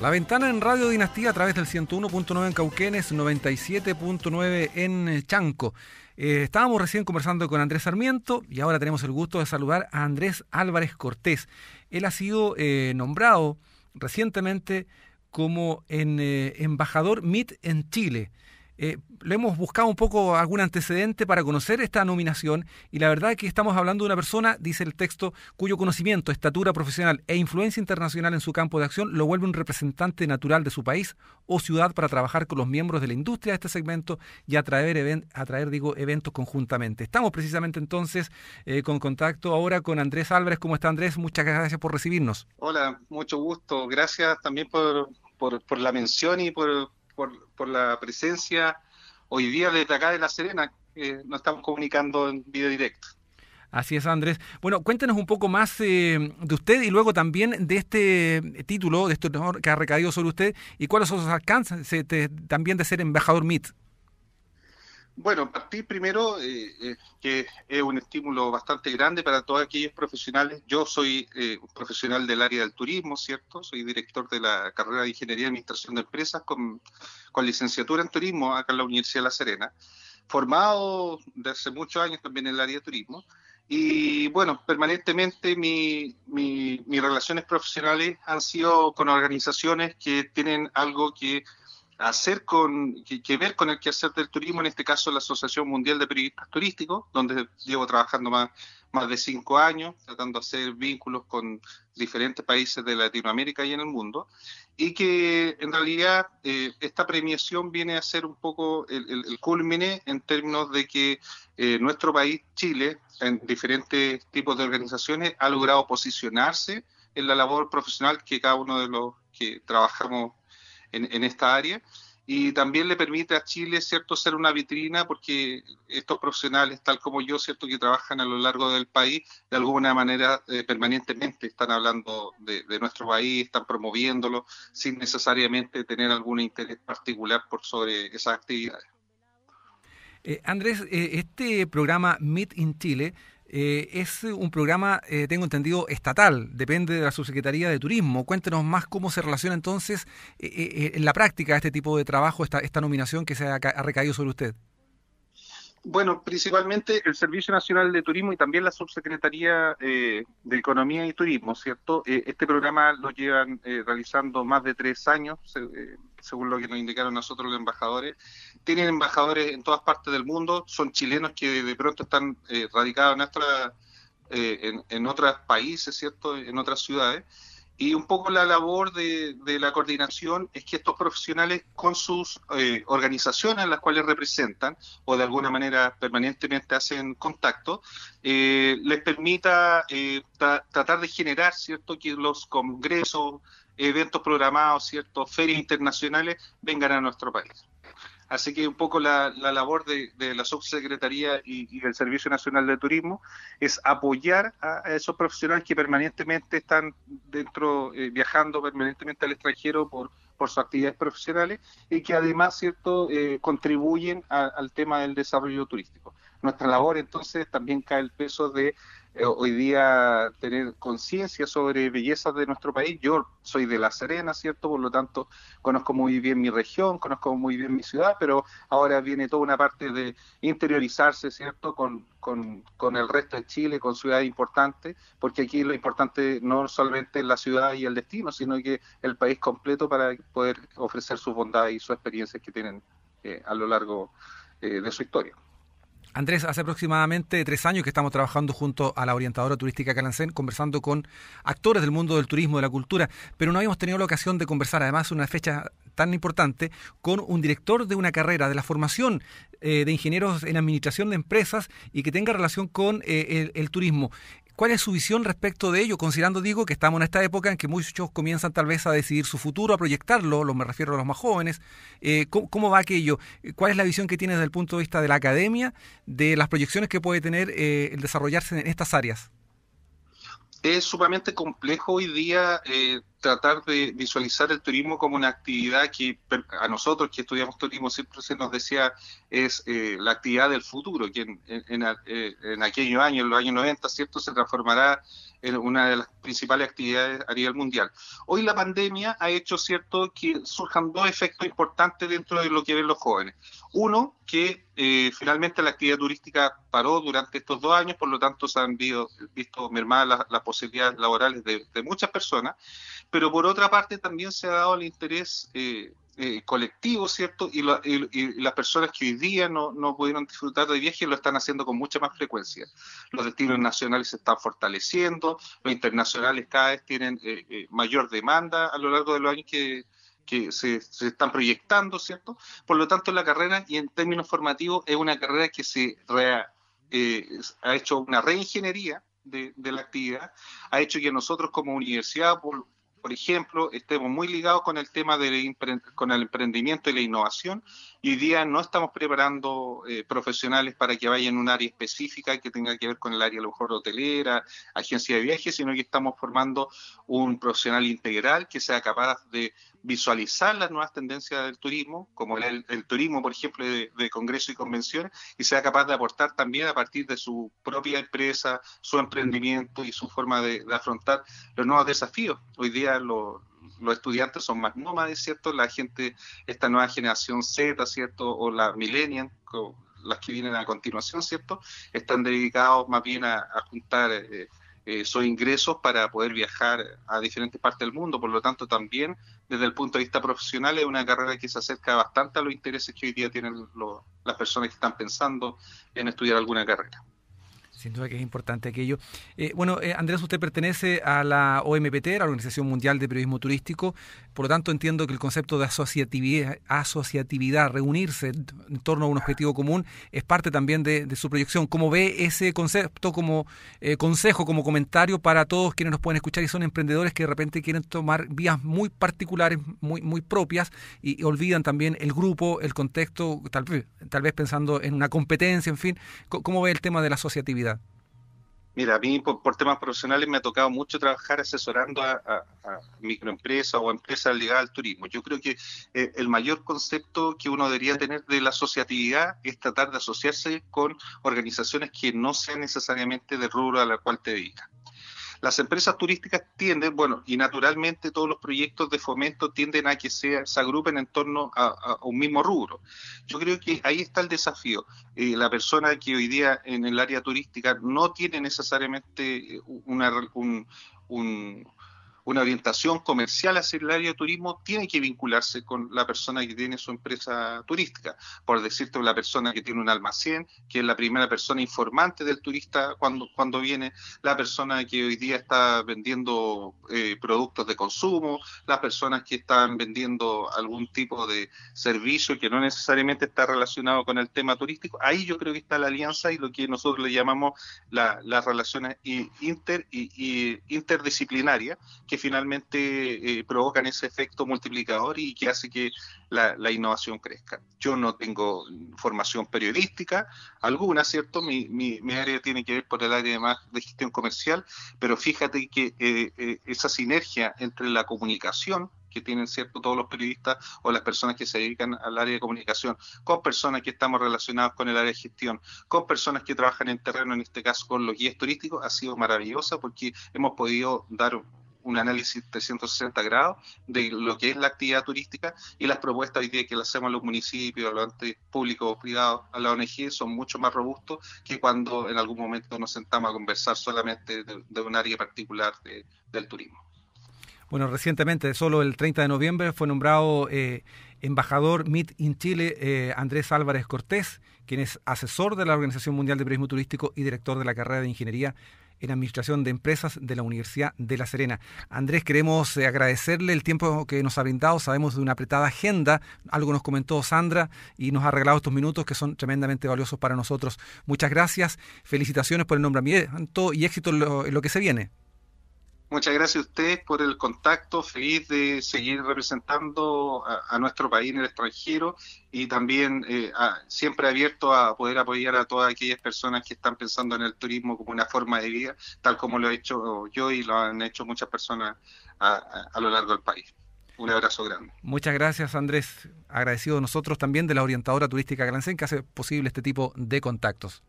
La ventana en Radio Dinastía a través del 101.9 en Cauquenes, 97.9 en Chanco. Eh, estábamos recién conversando con Andrés Sarmiento y ahora tenemos el gusto de saludar a Andrés Álvarez Cortés. Él ha sido eh, nombrado recientemente como eh, embajador MIT en Chile. Eh, le hemos buscado un poco algún antecedente para conocer esta nominación y la verdad es que estamos hablando de una persona, dice el texto, cuyo conocimiento, estatura profesional e influencia internacional en su campo de acción lo vuelve un representante natural de su país o ciudad para trabajar con los miembros de la industria de este segmento y atraer, atraer eventos conjuntamente. Estamos precisamente entonces eh, con contacto ahora con Andrés Álvarez. ¿Cómo está Andrés? Muchas gracias por recibirnos. Hola, mucho gusto. Gracias también por, la mención y por, la presencia hoy día desde acá de La Serena, que nos estamos comunicando en video directo. Así es, Andrés. Bueno, cuéntenos un poco más eh, de usted y luego también de este título, de este honor que ha recaído sobre usted y cuáles son sus alcances también de ser embajador MIT. Bueno, partir primero, eh, eh, que es un estímulo bastante grande para todos aquellos profesionales. Yo soy eh, un profesional del área del turismo, ¿cierto? Soy director de la carrera de Ingeniería y Administración de Empresas con, con licenciatura en turismo acá en la Universidad de La Serena. Formado desde hace muchos años también en el área de turismo. Y bueno, permanentemente mi, mi, mis relaciones profesionales han sido con organizaciones que tienen algo que hacer con, que, ver con el quehacer del turismo, en este caso la Asociación Mundial de Periodistas Turísticos, donde llevo trabajando más, más de cinco años, tratando de hacer vínculos con diferentes países de Latinoamérica y en el mundo, y que en realidad eh, esta premiación viene a ser un poco el, el, culmine en términos de que eh, nuestro país, Chile, en diferentes tipos de organizaciones, ha logrado posicionarse en la labor profesional que cada uno de los que trabajamos en, esta área y también le permite a Chile, ¿cierto?, ser una vitrina porque estos profesionales, tal como yo, ¿cierto?, que trabajan a lo largo del país, de alguna manera eh, permanentemente están hablando de, nuestro país, están promoviéndolo sin necesariamente tener algún interés particular por sobre esas actividades. Eh, Andrés, eh, este programa Meet in Chile eh, es un programa, eh, tengo entendido, estatal, depende de la Subsecretaría de Turismo. Cuéntenos más cómo se relaciona entonces eh, en la práctica este tipo de trabajo, esta, esta nominación que se ha, recaído sobre usted. Bueno, principalmente el Servicio Nacional de Turismo y también la Subsecretaría de Economía y Turismo, ¿cierto? este programa lo llevan realizando más de tres años, según lo que nos indicaron nosotros los embajadores, tienen embajadores en todas partes del mundo, son chilenos que de pronto están eh, radicados en, nuestra, eh, en, otros países, ¿cierto? En otras ciudades. Y un poco la labor de, la coordinación es que estos profesionales con sus eh, organizaciones las cuales representan o de alguna manera permanentemente hacen contacto, les permita tratar de generar, ¿cierto? Que los congresos, eventos programados, ¿cierto? Ferias internacionales vengan a nuestro país. Así que un poco la, labor de, la subsecretaría y, del Servicio Nacional de Turismo es apoyar a, esos profesionales que permanentemente están dentro, eh, viajando permanentemente al extranjero por, por sus actividades profesionales y que además, ¿cierto?, eh, contribuyen al tema del desarrollo turístico. Nuestra labor entonces también cae el peso de eh, hoy día tener conciencia sobre bellezas de nuestro país. Yo soy de La Serena, ¿cierto? Por lo tanto, conozco muy bien mi región, conozco muy bien mi ciudad, pero ahora viene toda una parte de interiorizarse, ¿cierto? Con, con, con el resto de Chile, con ciudades importantes, porque aquí lo importante no solamente es la ciudad y el destino, sino que el país completo para poder ofrecer sus bondades y sus experiencias que tienen eh, a lo largo eh, de su historia. Andrés, hace aproximadamente tres años que estamos trabajando junto a la orientadora turística Calancén, conversando con actores del mundo del turismo, de la cultura, pero no habíamos tenido la ocasión de conversar, además, una fecha tan importante, con un director de una carrera de la formación eh, de ingenieros en administración de empresas y que tenga relación con eh, el, turismo. ¿Cuál es su visión respecto de ello? Considerando, digo, que estamos en esta época en que muchos comienzan tal vez a decidir su futuro, a proyectarlo, lo me refiero a los más jóvenes. Eh, ¿cómo, va aquello? ¿Cuál es la visión que tiene desde el punto de vista de la academia, de las proyecciones que puede tener eh, el desarrollarse en estas áreas? es sumamente complejo hoy día eh, tratar de visualizar el turismo como una actividad que a nosotros que estudiamos turismo siempre se nos decía es eh, la actividad del futuro, que en, en, eh, en, aquellos años, en los años 90, ¿cierto?, se transformará una de las principales actividades a nivel mundial. Hoy la pandemia ha hecho cierto que surjan dos efectos importantes dentro de lo que ven los jóvenes. Uno, que eh, finalmente la actividad turística paró durante estos dos años, por lo tanto se han visto, visto mermadas las, posibilidades laborales de, muchas personas, pero por otra parte también se ha dado el interés eh, eh, colectivo, ¿cierto? Y, las personas que hoy día no, no pudieron disfrutar de viajes lo están haciendo con mucha más frecuencia. Los destinos nacionales se están fortaleciendo, los internacionales cada vez tienen eh, eh, mayor demanda a lo largo de los años que, que se, se, están proyectando, ¿cierto? Por lo tanto, la carrera, y en términos formativos, es una carrera que se ha hecho una reingeniería de, de, la actividad, ha hecho que nosotros como universidad, por, ejemplo, estemos muy ligados con el tema del con el emprendimiento y la innovación hoy día no estamos preparando eh, profesionales para que vayan a un área específica que tenga que ver con el área a lo mejor hotelera, agencia de viajes, sino que estamos formando un profesional integral que sea capaz de visualizar las nuevas tendencias del turismo, como el, turismo, por ejemplo, de, de congresos y convenciones, y sea capaz de aportar también a partir de su propia empresa, su emprendimiento y su forma de, afrontar los nuevos desafíos. Hoy día los estudiantes son más nómades, ¿cierto? La gente, esta nueva generación Z, ¿cierto? O la millennial, las que vienen a continuación, ¿cierto? Están dedicados más bien a, juntar eh, eh, sus ingresos para poder viajar a diferentes partes del mundo. Por lo tanto, también desde el punto de vista profesional es una carrera que se acerca bastante a los intereses que hoy día tienen las personas que están pensando en estudiar alguna carrera. Sin duda que es importante aquello. Eh, bueno, eh, Andrés, usted pertenece a la OMPT, la Organización Mundial de Periodismo Turístico, por lo tanto entiendo que el concepto de asociatividad, reunirse en torno a un objetivo común, es parte también de, su proyección. ¿Cómo ve ese concepto como eh, consejo, como comentario para todos quienes nos pueden escuchar y son emprendedores que de repente quieren tomar vías muy particulares, muy, muy propias y, olvidan también el grupo, el contexto, tal tal vez pensando en una competencia, en fin? ¿Cómo ve el tema de la asociatividad? Mira, a mí por, temas profesionales me ha tocado mucho trabajar asesorando a, microempresas o empresas ligadas al turismo. Yo creo que eh, el mayor concepto que uno debería tener de la asociatividad es tratar de asociarse con organizaciones que no sean necesariamente del rubro a la cual te dedicas. Las empresas turísticas tienden, bueno, y naturalmente todos los proyectos de fomento tienden a que se, se agrupen en torno a, un mismo rubro. Yo creo que ahí está el desafío. Eh, la persona que hoy día en el área turística no tiene necesariamente una, un, una orientación comercial hacia el área de turismo tiene que vincularse con la persona que tiene su empresa turística. Por decirte, la persona que tiene un almacén, que es la primera persona informante del turista cuando, cuando viene, la persona que hoy día está vendiendo eh, productos de consumo, las personas que están vendiendo algún tipo de servicio que no necesariamente está relacionado con el tema turístico. Ahí yo creo que está la alianza y lo que nosotros le llamamos las relaciones inter, y, interdisciplinarias, que finalmente eh, provocan ese efecto multiplicador y que hace que la, innovación crezca. Yo no tengo formación periodística alguna, ¿cierto? Mi, mi, área tiene que ver por el área más de gestión comercial, pero fíjate que eh, eh, esa sinergia entre la comunicación que tienen cierto todos los periodistas o las personas que se dedican al área de comunicación, con personas que estamos relacionados con el área de gestión, con personas que trabajan en terreno, en este caso con los guías turísticos, ha sido maravillosa porque hemos podido dar un análisis 360 grados de lo que es la actividad turística y las propuestas hoy que le hacemos a los municipios, a los entes públicos o privados, a la ONG, son mucho más robustos que cuando en algún momento nos sentamos a conversar solamente de, un área particular del turismo. Bueno, recientemente, solo el 30 de noviembre, fue nombrado eh, embajador MIT en Chile eh, Andrés Álvarez Cortés, quien es asesor de la Organización Mundial de Turismo Turístico y director de la carrera de Ingeniería en Administración de Empresas de la Universidad de La Serena. Andrés, queremos eh, agradecerle el tiempo que nos ha brindado. Sabemos de una apretada agenda, algo nos comentó Sandra y nos ha regalado estos minutos que son tremendamente valiosos para nosotros. Muchas gracias, felicitaciones por el nombramiento y éxito en lo que se viene. Muchas gracias a ustedes por el contacto, feliz de seguir representando a, nuestro país en el extranjero y también eh, siempre abierto a poder apoyar a todas aquellas personas que están pensando en el turismo como una forma de vida, tal como lo he hecho yo y lo han hecho muchas personas a, lo largo del país. Un abrazo grande. Muchas gracias Andrés, agradecido nosotros también de la orientadora turística Glancén que hace posible este tipo de contactos.